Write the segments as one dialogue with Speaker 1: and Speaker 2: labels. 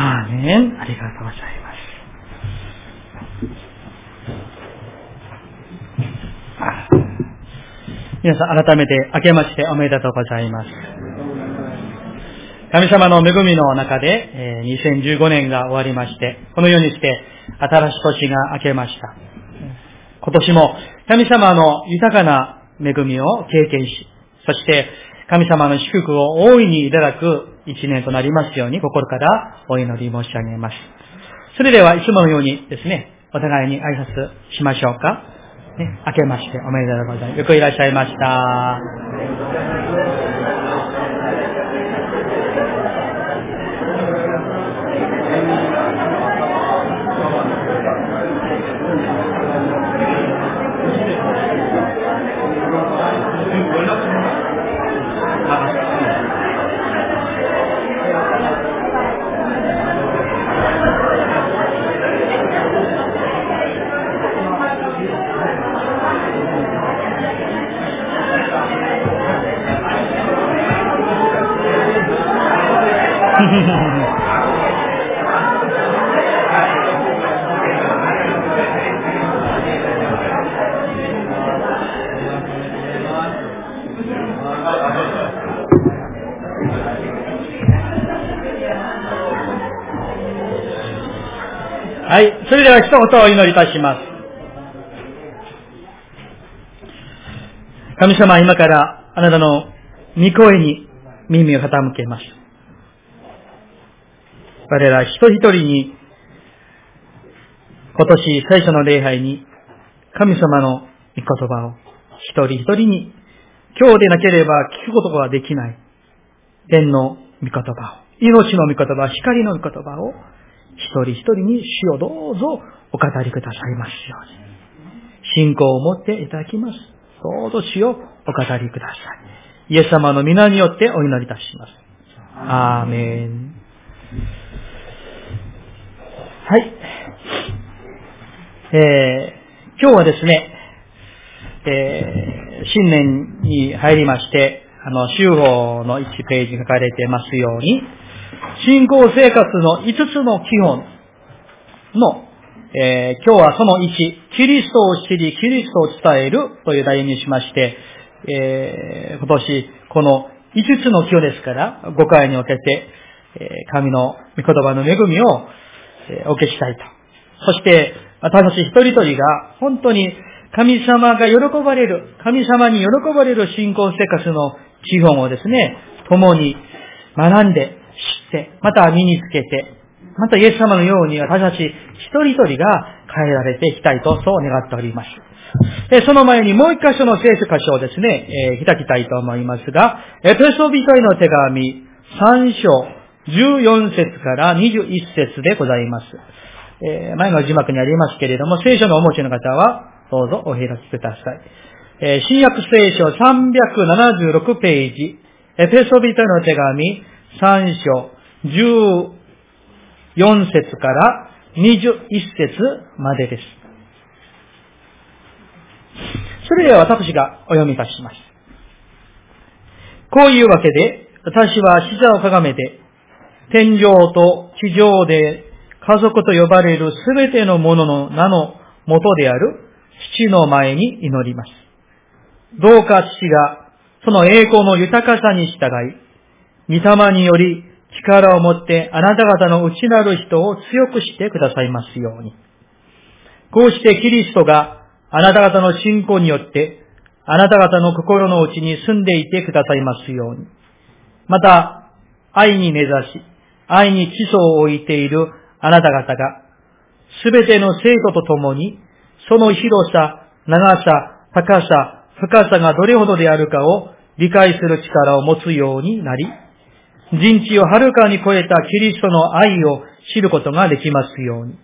Speaker 1: アーメン。ありがとうございます。皆さん改めて明けましておめでとうございます。神様の恵みの中で、2015年が終わりまして、このようにして新しい年が明けました。今年も神様の豊かな恵みを経験し、そして神様の祝福を大いにいただく一年となりますように心からお祈り申し上げます。それではいつものようにですね、お互いに挨拶しましょうか。ね、明けましておめでとうございます。よくいらっしゃいました。一言お祈りいたします。神様、今からあなたの御声に耳を傾けます。我ら一人一人に、今年最初の礼拝に、神様の御言葉を一人一人に、今日でなければ聞くことができない、天の御言葉を、命の御言葉、光の御言葉を、一人一人に主をどうぞお語りくださいますように。信仰を持っていただきます。どうぞ主をお語りください。イエス様の皆によってお祈りいたします。アーメン。はい。えー、今日はですね、えー、新年に入りまして、あの、修法の1ページに書かれてますように、信仰生活の5つの基本の、えー、今日はその1、キリストを知り、キリストを伝えるという題にしまして、えー、今年この5つの基本ですから、5回に分けて、えー、神の御言葉の恵みを、えー、お受けしたいと。そして、私たち一人一人が本当に神様が喜ばれる、神様に喜ばれる信仰生活の基本をですね、共に学んで、知って、また身につけて、またイエス様のように私たち一人一人が変えられていきたいと、そう願っております。でその前にもう一箇所の聖書箇所をですね、えー、開きたいと思いますが、エペソビトへの手紙3章14節から21節でございます。えー、前の字幕にありますけれども、聖書のお持ちの方は、どうぞお開きください。えー、新約聖書376ページ、エペソビトへの手紙3章14 4節から21節までです。それでは私がお読みいたします。こういうわけで、私は死者をかがめて、天上と地上で家族と呼ばれるすべてのものの名の元である父の前に祈ります。どうか父がその栄光の豊かさに従い、御霊により力を持ってあなた方の内なる人を強くしてくださいますように。こうしてキリストがあなた方の信仰によってあなた方の心の内に住んでいてくださいますように。また、愛に根ざし、愛に基礎を置いているあなた方が、すべての生徒と共に、その広さ、長さ、高さ、深さがどれほどであるかを理解する力を持つようになり、人知をはるかに超えたキリストの愛を知ることができますように。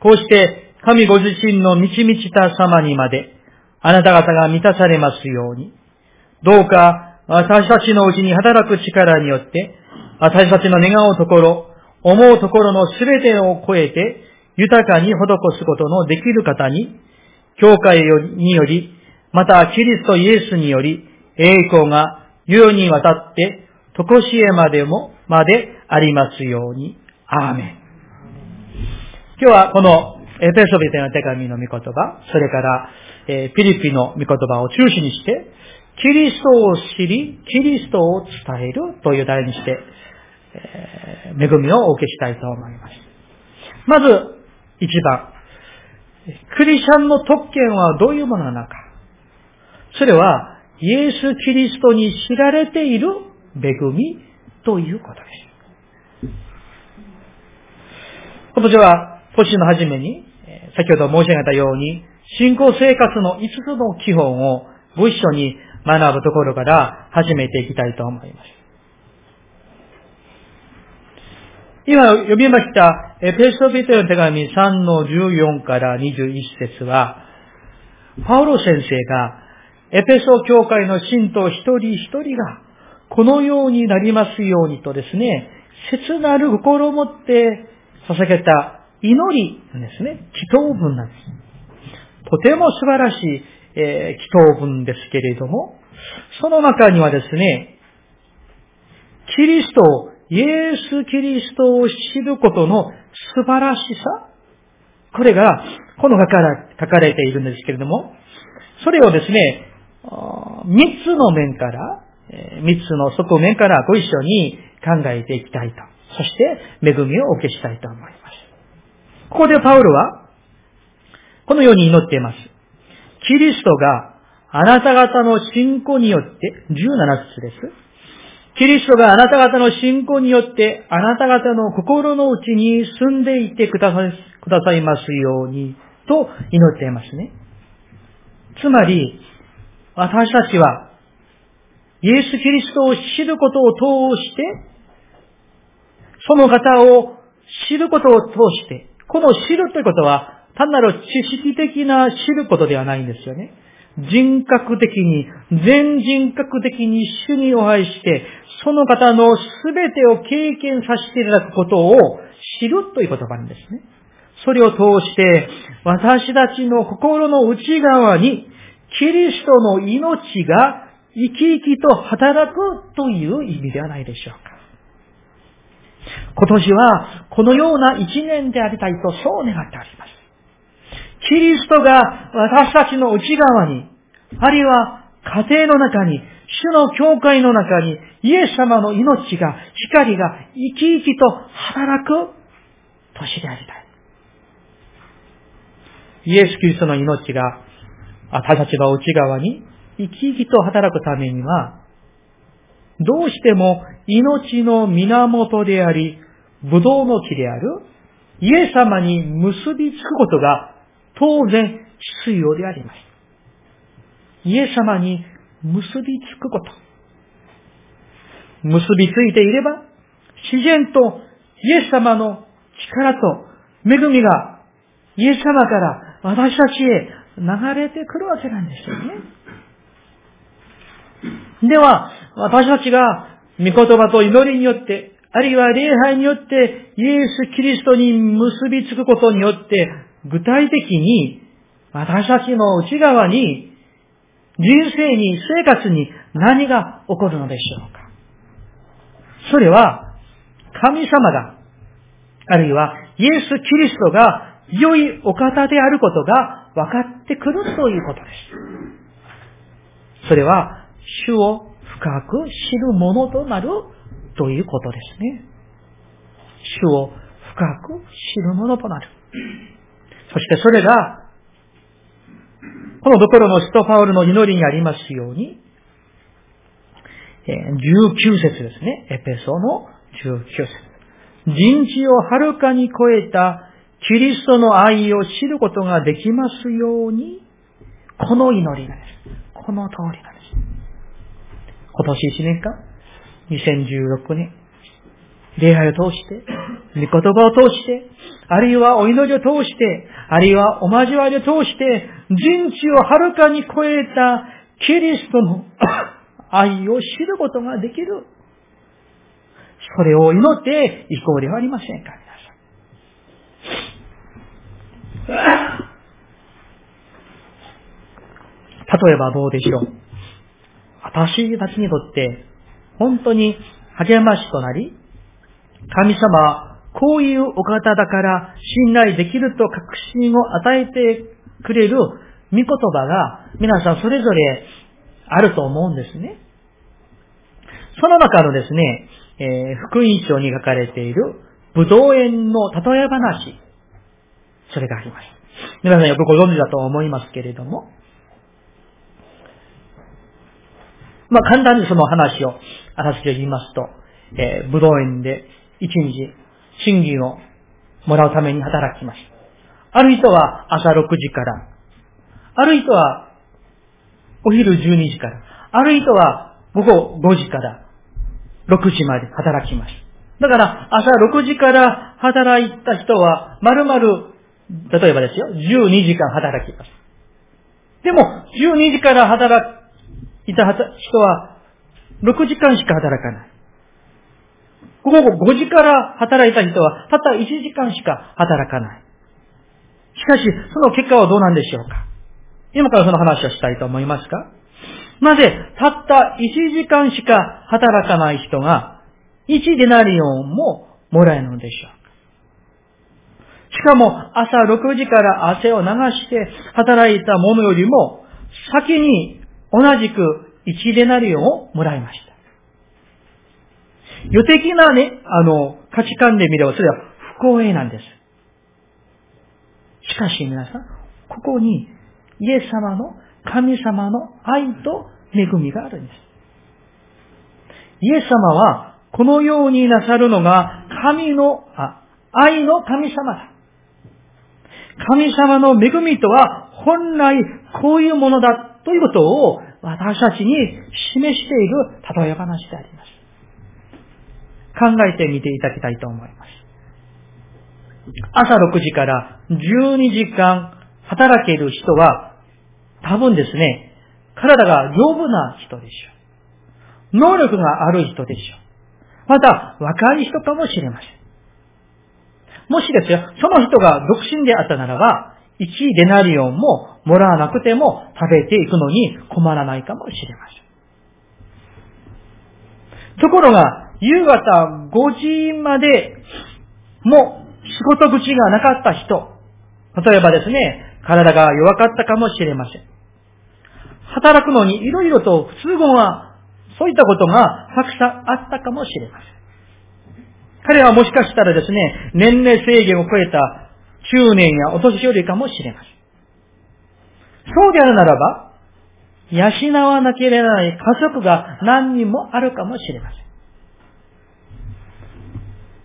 Speaker 1: こうして、神ご自身の満ち満ちた様にまで、あなた方が満たされますように。どうか、私たちのうちに働く力によって、私たちの願うところ、思うところのすべてを超えて、豊かに施すことのできる方に、教会により、またキリストイエスにより、栄光が世にわたってとこしえまでも、までありますように。アーメン。今日はこのエペソビテの手紙の御言葉、それから、えー、ピリピの御言葉を中心にして、キリストを知り、キリストを伝えるという題にして、えー、恵みをお受けしたいと思います。まず、一番、クリスチャンの特権はどういうものなのか。それは、イエス・キリストに知られている恵みということです。今年は、年の初めに、先ほど申し上げたように、信仰生活の5つの基本をご一緒に学ぶところから始めていきたいと思います。今読みました、エペソビテの手紙3の14から21節は、パウロ先生が、エペソ教会の信徒一人一人が、このようになりますようにとですね、切なる心を持って捧げた祈りなんですね、祈祷文なんです。とても素晴らしい、えー、祈祷文ですけれども、その中にはですね、キリストイエス・キリストを知ることの素晴らしさ、これが、この書かれているんですけれども、それをですね、三つの面から、三つの側面からご一緒に考えていきたいと。そして、恵みをお受けしたいと思います。ここでパウロは、このように祈っています。キリストがあなた方の信仰によって、17節です。キリストがあなた方の信仰によって、あなた方の心の内に住んでいてくださくださいますように、と祈っていますね。つまり、私たちは、イエス・キリストを知ることを通して、その方を知ることを通して、この知るということは、単なる知識的な知ることではないんですよね。人格的に、全人格的に主にお会いして、その方の全てを経験させていただくことを知るという言葉なんですね。それを通して、私たちの心の内側に、キリストの命が生き生きと働くという意味ではないでしょうか。今年はこのような一年でありたいとそう願っております。キリストが私たちの内側に、あるいは家庭の中に、主の教会の中に、イエス様の命が、光が生き生きと働く年でありたい。イエス・キリストの命が、私たちの内側に生き生きと働くためには、どうしても命の源であり、ブドウの木である、イエス様に結びつくことが当然必要であります。イエス様に結びつくこと。結びついていれば、自然とイエス様の力と恵みがイエス様から私たちへ流れてくるわけなんですよね。では、私たちが御言葉と祈りによって、あるいは礼拝によって、イエス・キリストに結びつくことによって、具体的に私たちの内側に人生に生活に何が起こるのでしょうか。それは神様があるいはイエス・キリストが良いお方であることが分かってくるということです。それは主を深く知るものとなるということですね。主を深く知るものとなる。そしてそれが、このところのストパウルの祈りにありますように、19節ですね。エペソの19節。人知をはるかに超えたキリストの愛を知ることができますように、この祈りなんです。この通りなんです。今年1年間、2016年、礼拝を通して、御言葉を通して、あるいはお祈りを通して、あるいはお交わりを通して、人知をはるかに超えたキリストの 愛を知ることができる。それを祈っていこうではありませんか、皆さん。例えばどうでしょう。私たちにとって本当に励ましとなり、神様はこういうお方だから信頼できると確信を与えてくれる御言葉が皆さんそれぞれあると思うんですね。その中のですね、えー、福音書に書かれている武道園の例え話、それがあります。皆さんよくご存知だと思いますけれども、まあ簡単にその話を、あらすじを言いますと、えー、武道園で一日、審議をもらうために働きました。ある人は朝6時から、ある人はお昼12時から、ある人は午後5時から6時まで働きました。だから朝6時から働いた人は、まるまる、例えばですよ、12時間働きます。でも、12時から働いた人は、6時間しか働かない。午後5時から働いた人は、たった1時間しか働かない。しかし、その結果はどうなんでしょうか今からその話をしたいと思いますかなぜ、たった1時間しか働かない人が、1デナリオンももらえるのでしょうかしかも、朝6時から汗を流して働いた者よりも、先に同じく1デナリオンをもらいました。予的なね、あの、価値観で見ればそれは不公平なんです。しかし皆さん、ここにイエス様の神様の愛と恵みがあるんです。イエス様はこのようになさるのが神の、あ、愛の神様だ。神様の恵みとは本来こういうものだということを私たちに示している例え話であります。考えてみていただきたいと思います。朝6時から12時間働ける人は多分ですね、体が丈夫な人でしょう。能力がある人でしょう。また、若い人かもしれません。もしですよ、その人が独身であったならば、1デナリオンももらわなくても食べていくのに困らないかもしれません。ところが、夕方5時までも仕事口がなかった人、例えばですね、体が弱かったかもしれません。働くのにいろいろと不都合は、そういったことがたくさんあったかもしれません。彼はもしかしたらですね、年齢制限を超えた中年やお年寄りかもしれません。そうであるならば、養わなければならない家族が何人もあるかもしれません。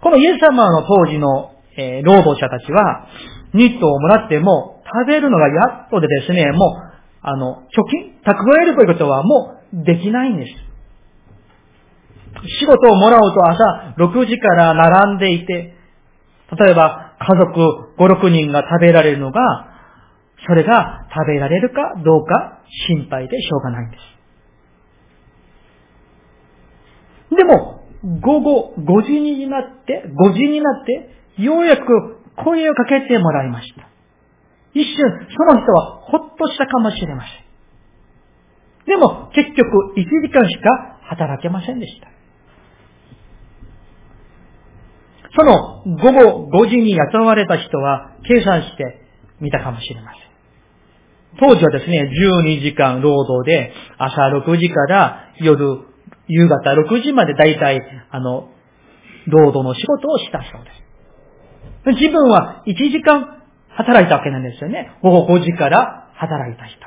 Speaker 1: このイエス様の当時の、えー、労働者たちは、ニットをもらっても、食べるのがやっとでですね、もう、あの、貯金、蓄えるということはもうできないんです。仕事をもらうと朝6時から並んでいて、例えば家族5、6人が食べられるのが、それが食べられるかどうか心配でしょうがないんです。でも、午後5時になって、5時になって、ようやく声をかけてもらいました。一瞬、その人はほっとしたかもしれません。でも、結局、1時間しか働けませんでした。その午後5時に雇われた人は計算してみたかもしれません。当時はですね、12時間労働で朝6時から夜夕方6時まで大体、あの、労働の仕事をしたそうです。自分は1時間働いたわけなんですよね。午後5時から働いた人。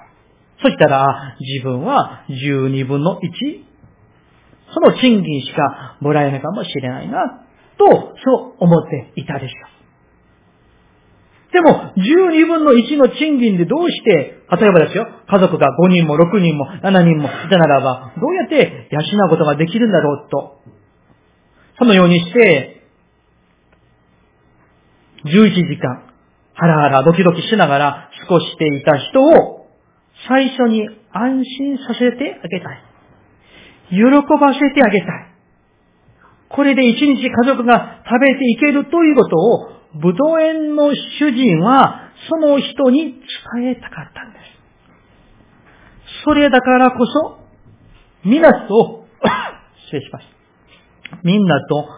Speaker 1: そしたら、自分は12分の1、その賃金しかもらえないかもしれないな、と、そう思っていたでしょう。でも、12分の1の賃金でどうして、例えばですよ、家族が5人も6人も7人もいたならば、どうやって養うことができるんだろうと。そのようにして、11時間、ハラハラドキドキしながら過ごしていた人を、最初に安心させてあげたい。喜ばせてあげたい。これで一日家族が食べていけるということを武道園の主人はその人に伝えたかったんです。それだからこそ、みんなと、失礼します。みんなと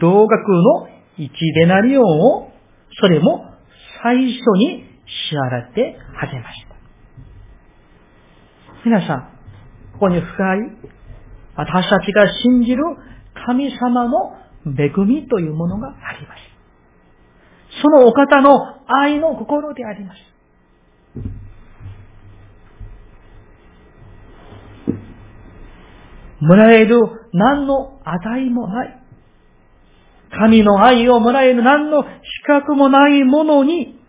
Speaker 1: 同額の一デナリオンを、それも最初に支払って始めました。皆さん、ここに深い、私たちが信じる神様の恵みというものがあります。そのお方の愛の心であります。もらえる何の値もない。神の愛をもらえる何の資格もないものに、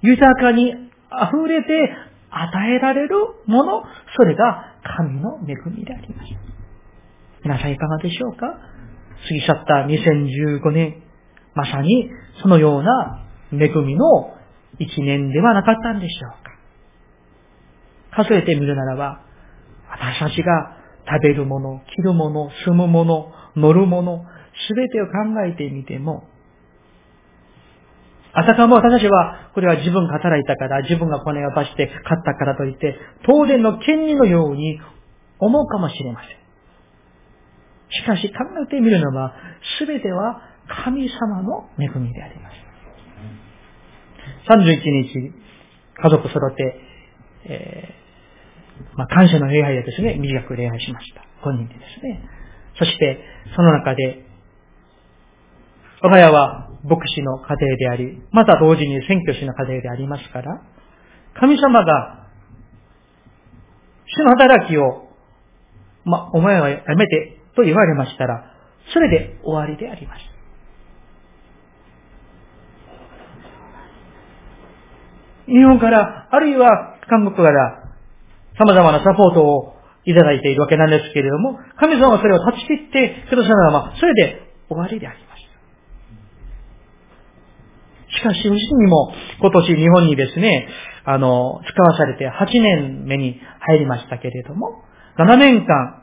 Speaker 1: 豊かに溢れて与えられるもの、それが神の恵みであります。皆さんいかがでしょうか？過ぎ去った2015年、まさにそのような恵みの一年ではなかったんでしょうか数えてみるならば、私たちが食べるもの、着るもの、住むもの、乗るもの、すべてを考えてみても、あたかも私たちは、これは自分が働いたから、自分が金を出して買ったからといって、当然の権利のように思うかもしれません。しかし考えてみるのは、すべては神様の恵みであります。31日、家族揃って、えー、まあ、感謝の礼拝をですね、短く礼拝しました。5人でですね。そして、その中で、我が家は牧師の家庭であり、また同時に選挙師の家庭でありますから、神様が、主の働きを、まお前はやめてと言われましたら、それで終わりであります。日本から、あるいは韓国から様々なサポートをいただいているわけなんですけれども、神様はそれを断ち切ってくださるならば、それで終わりであります。しかし、うちにも今年日本にですね、あの、使わされて8年目に入りましたけれども、7年間、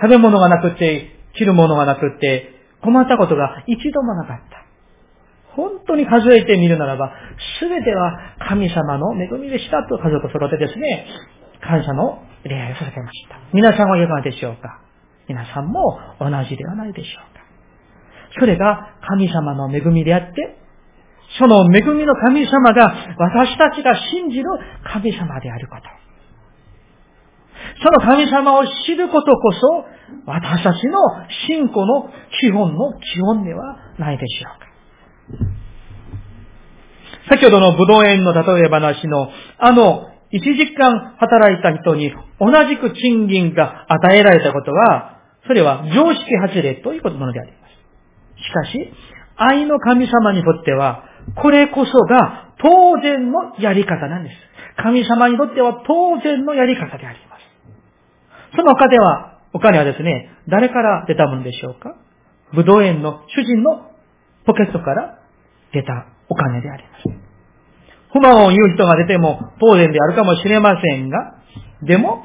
Speaker 1: 食べ物がなくて、着るものがなくて、困ったことが一度もなかった。本当に数えてみるならば、すべては神様の恵みでしたと家族揃ってですね、感謝の礼拝をさせました。皆さんはいかがでしょうか？皆さんも同じではないでしょうか？それが神様の恵みであって、その恵みの神様が私たちが信じる神様であること。その神様を知ることこそ、私たちの信仰の基本の基本ではないでしょうか。先ほどの武道園の例え話の、あの、一時間働いた人に同じく賃金が与えられたことは、それは常識外れということなのであります。しかし、愛の神様にとっては、これこそが当然のやり方なんです。神様にとっては当然のやり方であります。そのお金は、お金はですね、誰から出たものでしょうか？武道園の主人のポケットから出たお金であります。不満を言う人が出ても当然であるかもしれませんが、でも、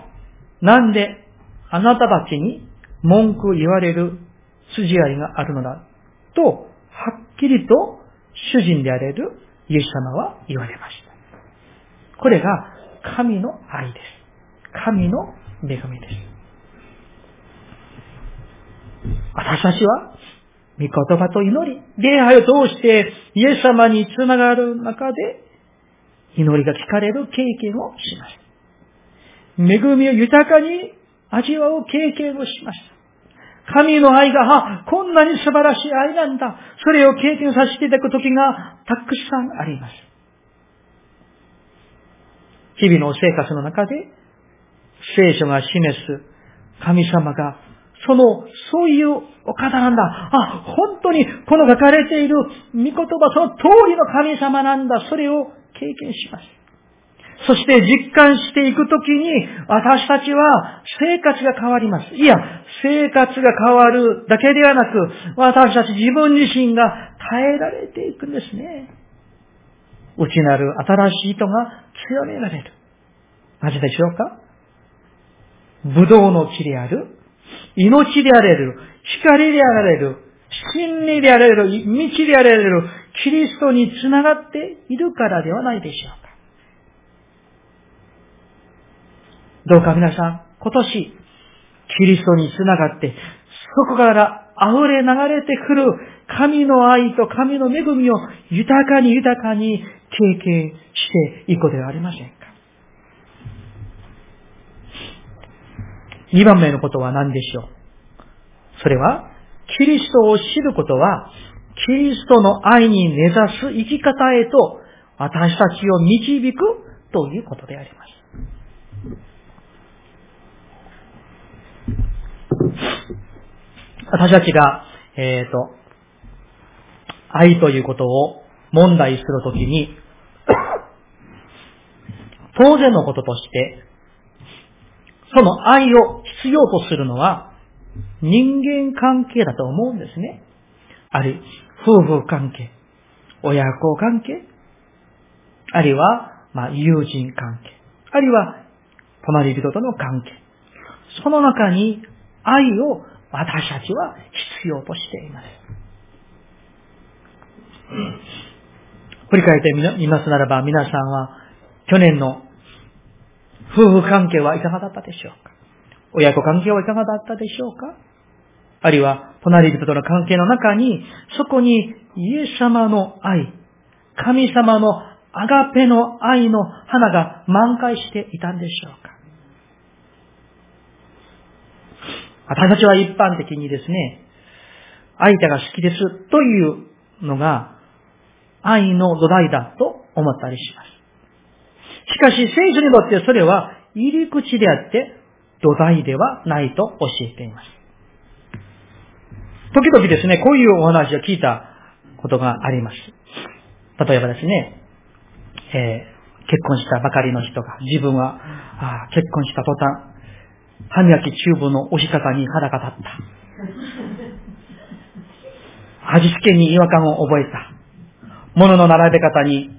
Speaker 1: なんであなたたちに文句言われる筋合いがあるのだと、はっきりと主人であれるイエス様は言われました。これが神の愛です。神の恵みです。私たちは、御言葉と祈り、礼拝を通してイエス様につながる中で、祈りが聞かれる経験をしました。恵みを豊かに味わう経験をしました。神の愛が、あ、こんなに素晴らしい愛なんだ。それを経験させていただく時がたくさんあります。日々の生活の中で、聖書が示す神様が、その、そういうお方なんだ。あ、本当にこの書かれている御言葉、その通りの神様なんだ。それを経験します。そして実感していくときに、私たちは生活が変わります。いや、生活が変わるだけではなく、私たち自分自身が耐えられていくんですね。内なる新しい糸が強められる。なぜでしょうか？武道の木である、命であられる、光であられる、真理であられる、道であられる、キリストにつながっているからではないでしょうか。どうか皆さん、今年、キリストにつながって、そこから溢れ流れてくる神の愛と神の恵みを豊かに豊かに経験していくことではありませんか。二番目のことは何でしょう？それは、キリストを知ることは、キリストの愛に根ざす生き方へと私たちを導くということであります。私たちが、えっ、ー、と、愛ということを問題するときに、当然のこととして、その愛を必要とするのは人間関係だと思うんですね。あるいは夫婦関係、親子関係、あるいは、まあ、友人関係、あるいは隣人との関係。その中に愛を私たちは必要としています。振り返ってみますならば、皆さんは去年の夫婦関係はいかがだったでしょうか？親子関係はいかがだったでしょうか？あるいは、隣人との関係の中に、そこにイエス様の愛、神様のアガペの愛の花が満開していたんでしょうか？私たちは一般的にですね、相手が好きですというのが愛の土台だと思ったりします。しかし聖書にとってそれは入り口であって土台ではないと教えています。時々ですね、こういうお話を聞いたことがあります。例えばですね、えー、結婚したばかりの人が自分はあ結婚した途端、歯磨きチューブの押し方に腹が立った。味付けに違和感を覚えた。物の並べ方に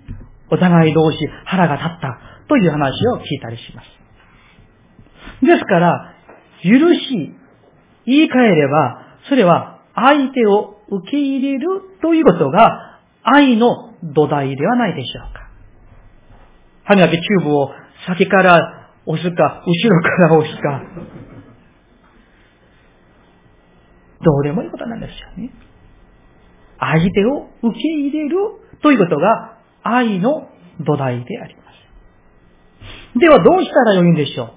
Speaker 1: お互い同士腹が立ったという話を聞いたりします。ですから、許し、言い換えれば、それは相手を受け入れるということが愛の土台ではないでしょうか。歯磨きチューブを先から押すか、後ろから押すか。どうでもいいことなんですよね。相手を受け入れるということが愛の土台であります。ではどうしたらよいんでしょう？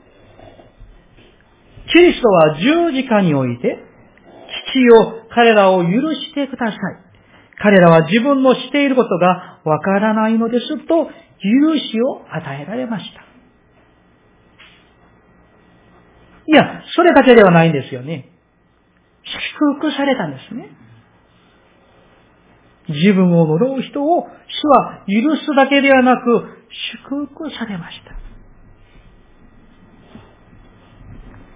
Speaker 1: キリストは十字架において、父よ彼らを許してください。彼らは自分のしていることがわからないのですと、許しを与えられました。いや、それだけではないんですよね。祝福されたんですね。自分を呪う人を主は許すだけではなく祝福されました。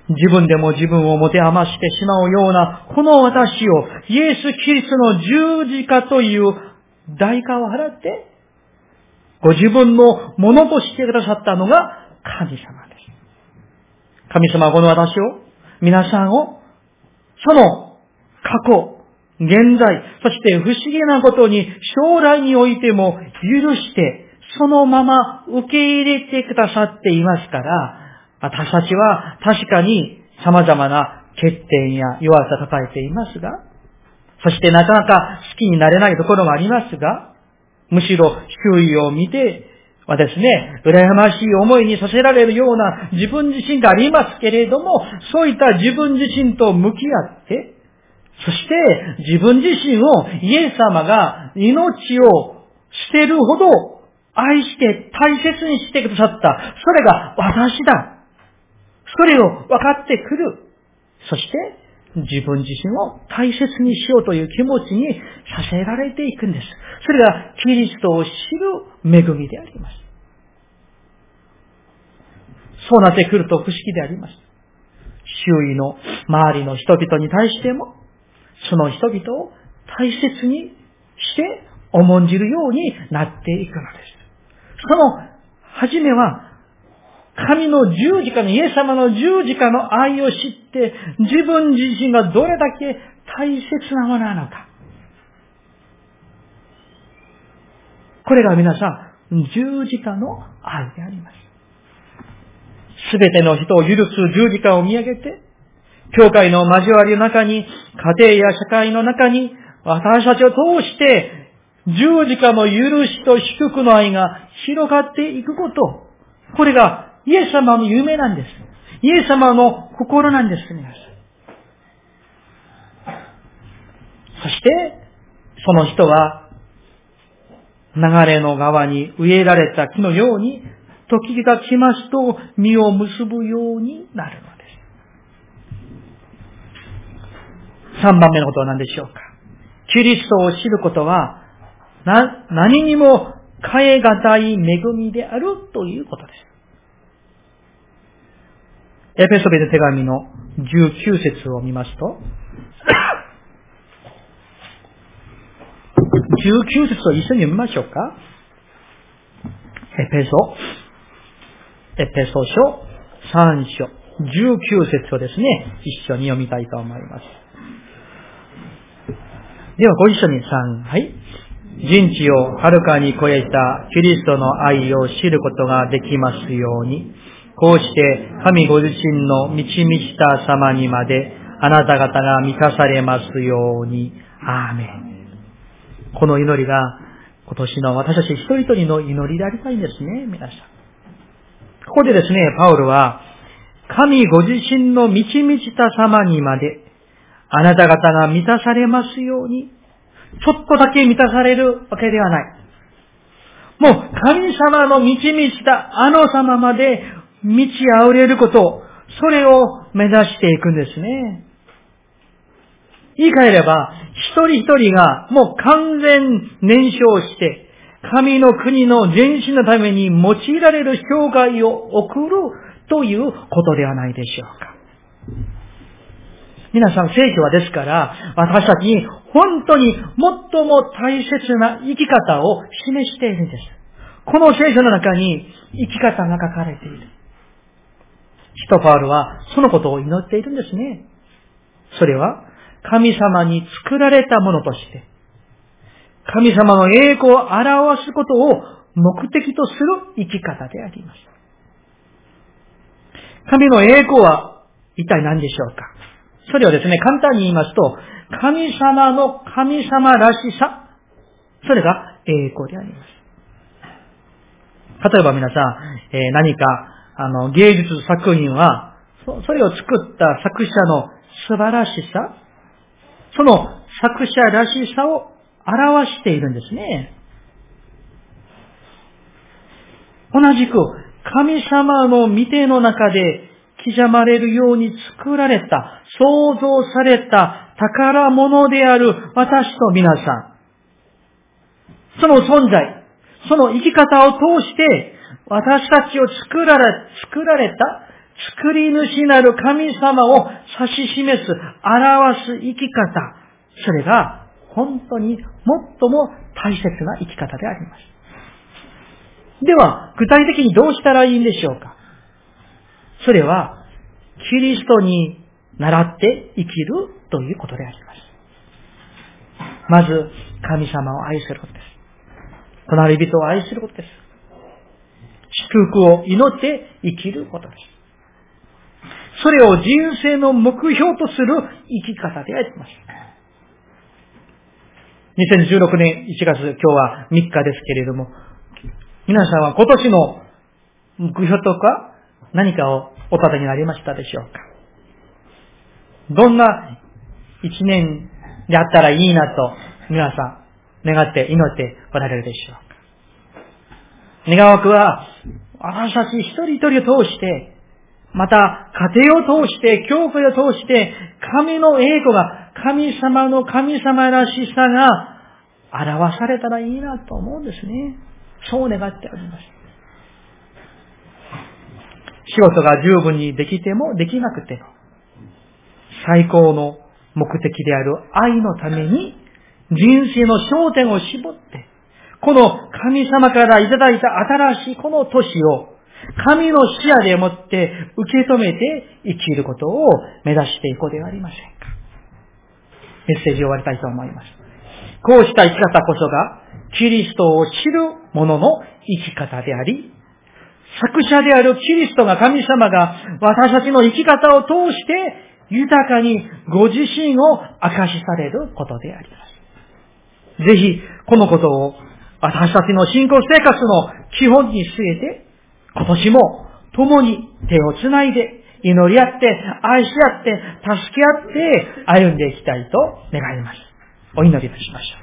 Speaker 1: 自分でも自分を持て余してしまうようなこの私をイエス・キリストの十字架という代価を払ってご自分のものとしてくださったのが神様です神様はこの私を、皆さんを、その過去、現在、そして不思議なことに将来においても許して、そのまま受け入れてくださっていますから、私たちは確かに様々な欠点や弱さを抱えていますが、そしてなかなか好きになれないところもありますが、むしろ周囲を見てはですね、羨ましい思いにさせられるような自分自身がありますけれども、そういった自分自身と向き合って、そして自分自身をイエス様が命を捨てるほど愛して大切にしてくださった。それが私だ。それを分かってくる。そして自分自身を大切にしようという気持ちにさせられていくんです。それがキリストを知る恵みであります。そうなってくると不思議であります。周囲の周りの人々に対しても、その人々を大切にして重んじるようになっていくのです。その、はじめは、神の十字架の、イエス様の十字架の愛を知って、自分自身がどれだけ大切なものなのか。これが皆さん、十字架の愛であります。すべての人を許す十字架を見上げて、教会の交わりの中に、家庭や社会の中に、私たちを通して、十字架の許しと祝福の愛が広がっていくこと。これがイエス様の夢なんです。イエス様の心なんです、皆さん。そして、その人は、流れの側に植えられた木のように、時が来ますと実を結ぶようになるのです。三番目のことは何でしょうか？キリストを知ることは、な、何にも変え難い恵みであるということです。エペソビの手紙の19節を見ますと、19節を一緒に読みましょうか？エペソ、エペソ書3章、19節をですね、一緒に読みたいと思います。では、ご一緒に3、はい。人知をはるかに超えたキリストの愛を知ることができますように、こうして神ご自身の満ち満ちた様にまであなた方が満たされますように。アーメン。この祈りが今年の私たち一人一人の祈りでありたいんですね、皆さん。ここでですね、パウロは、神ご自身の満ち満ちた様にまであなた方が満たされますように、ちょっとだけ満たされるわけではない。もう神様の満ち満ちたあの様まで満ち溢れること、それを目指していくんですね。言い換えれば、一人一人がもう完全燃焼して、神の国の前進のために用いられる生涯を送るということではないでしょうか。皆さん、聖書はですから、私たちに本当に最も大切な生き方を示しているんです。この聖書の中に生き方が書かれている。シトファールはそのことを祈っているんですね。それは神様に作られたものとして、神様の栄光を表すことを目的とする生き方であります。神の栄光は一体何でしょうか？それをですね、簡単に言いますと、神様の神様らしさ、それが栄光であります。例えば皆さん、えー、何かあの、芸術作品は、それを作った作者の素晴らしさ、その作者らしさを表しているんですね。同じく、神様の見ての中で刻まれるように作られた、創造された宝物である私と皆さん。その存在、その生き方を通して、私たちを作られ、作られた、作り主なる神様を指し示す、表す生き方。それが本当に最も大切な生き方であります。では、具体的にどうしたらいいんでしょうかそれは、キリストに習って生きるということであります。まず、神様を愛することです。隣人を愛することです。祝福を祈って生きることです。それを人生の目標とする生き方であります。2016年1月、今日は3日ですけれども、皆さんは今年の目標とか何かをお立てになりましたでしょうか？どんな一年であったらいいなと皆さん願って祈っておられるでしょうか？願わくは、私たち一人一人を通して、また家庭を通して、教会を通して、神の栄光が、神様の神様らしさが表されたらいいなと思うんですね。そう願っております。仕事が十分にできてもできなくても、最高の目的である愛のために人生の焦点を絞って、この神様からいただいた新しいこの年を神の視野でもって受け止めて生きることを目指していこうではありませんか。メッセージを終わりたいと思います。こうした生き方こそがキリストを知る者の生き方であり、作者であるキリストが神様が私たちの生き方を通して豊かにご自身を明かしされることであります。ぜひ、このことを私たちの信仰生活の基本に据えて、今年も共に手をつないで、祈り合って、愛し合って、助け合って、歩んでいきたいと願います。お祈りいたしましょう。